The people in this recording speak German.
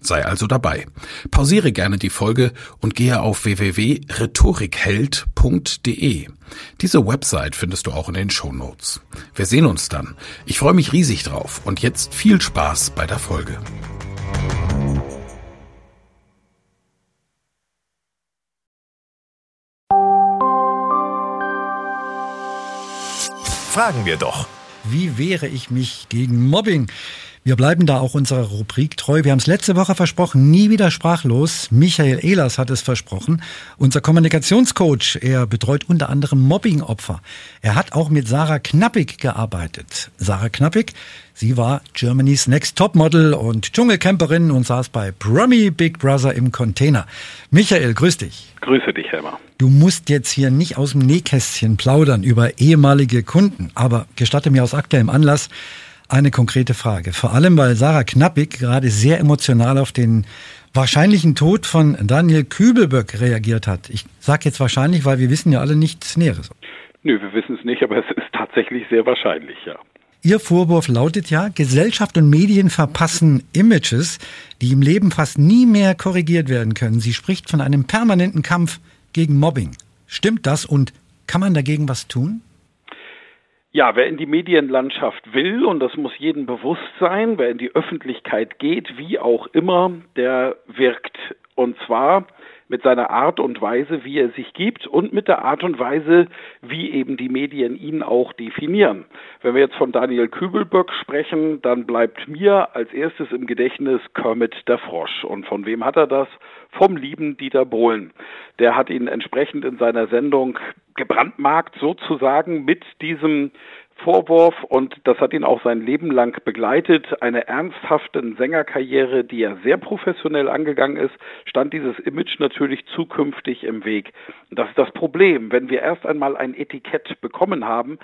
Sei also dabei. Pausiere gerne die Folge und gehe auf www.rhetorikheld.de. Diese Website findest du auch in den Show Notes. Wir sehen uns dann. Ich freue mich riesig drauf und jetzt viel Spaß bei der Folge. Fragen wir doch. Wie wehre ich mich gegen Mobbing? Wir bleiben da auch unserer Rubrik treu. Wir haben es letzte Woche versprochen, nie wieder sprachlos. Michael Ehlers hat es versprochen. Unser Kommunikationscoach, er betreut unter anderem Mobbing-Opfer. Er hat auch mit Sarah Knappig gearbeitet. Sarah Knappig, sie war Germany's Next Topmodel und Dschungelcamperin und saß bei Promi Big Brother im Container. Michael, grüß dich. Grüße dich, Helmer. Du musst jetzt hier nicht aus dem Nähkästchen plaudern über ehemalige Kunden, aber gestatte mir aus aktuellem Anlass, eine konkrete Frage. Vor allem, weil Sarah Knappig gerade sehr emotional auf den wahrscheinlichen Tod von Daniel Kübelböck reagiert hat. Ich sage jetzt wahrscheinlich, weil wir wissen ja alle nichts Näheres. Nö, wir wissen es nicht, aber es ist tatsächlich sehr wahrscheinlich, ja. Ihr Vorwurf lautet ja, Gesellschaft und Medien verpassen Images, die im Leben fast nie mehr korrigiert werden können. Sie spricht von einem permanenten Kampf gegen Mobbing. Stimmt das und kann man dagegen was tun? Ja, wer in die Medienlandschaft will, und das muss jedem bewusst sein, wer in die Öffentlichkeit geht, wie auch immer, der wirkt. Und zwar mit seiner Art und Weise, wie er sich gibt und mit der Art und Weise, wie eben die Medien ihn auch definieren. Wenn wir jetzt von Daniel Kübelböck sprechen, dann bleibt mir als erstes im Gedächtnis Kermit der Frosch. Und von wem hat er das? Vom lieben Dieter Bohlen. Der hat ihn entsprechend in seiner Sendung gebrandmarkt sozusagen mit diesem Vorwurf und das hat ihn auch sein Leben lang begleitet. Eine ernsthafte Sängerkarriere, die er sehr professionell angegangen ist, stand dieses Image natürlich zukünftig im Weg. Das ist das Problem. Wenn wir erst einmal ein Etikett bekommen haben,